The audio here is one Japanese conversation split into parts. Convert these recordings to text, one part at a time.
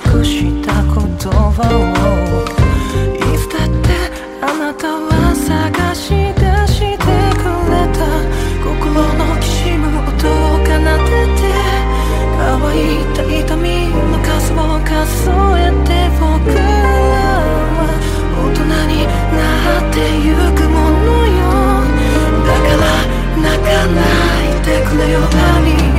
くした言葉をいつだってあなたは探し出してくれた心のきしむ音を奏でて乾いた痛みの数を数えて僕らは大人になってゆくものよだから泣かないでくれよ何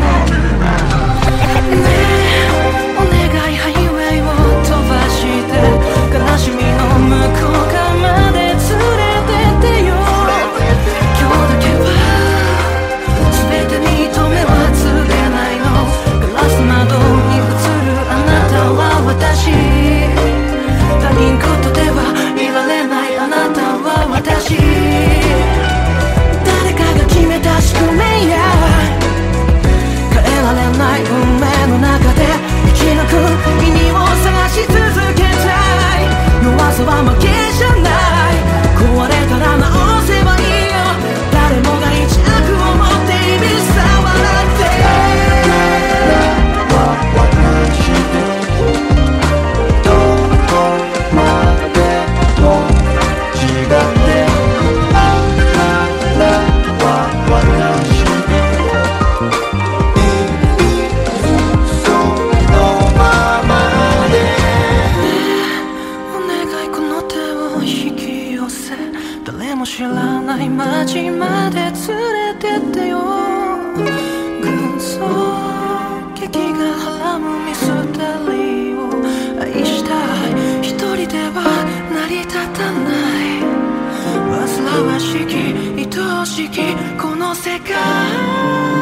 も知らない街まで連れてってよ。軍曹劇がはらむミステリーを愛したい一人では成り立たない。煩わしき愛おしきこの世界。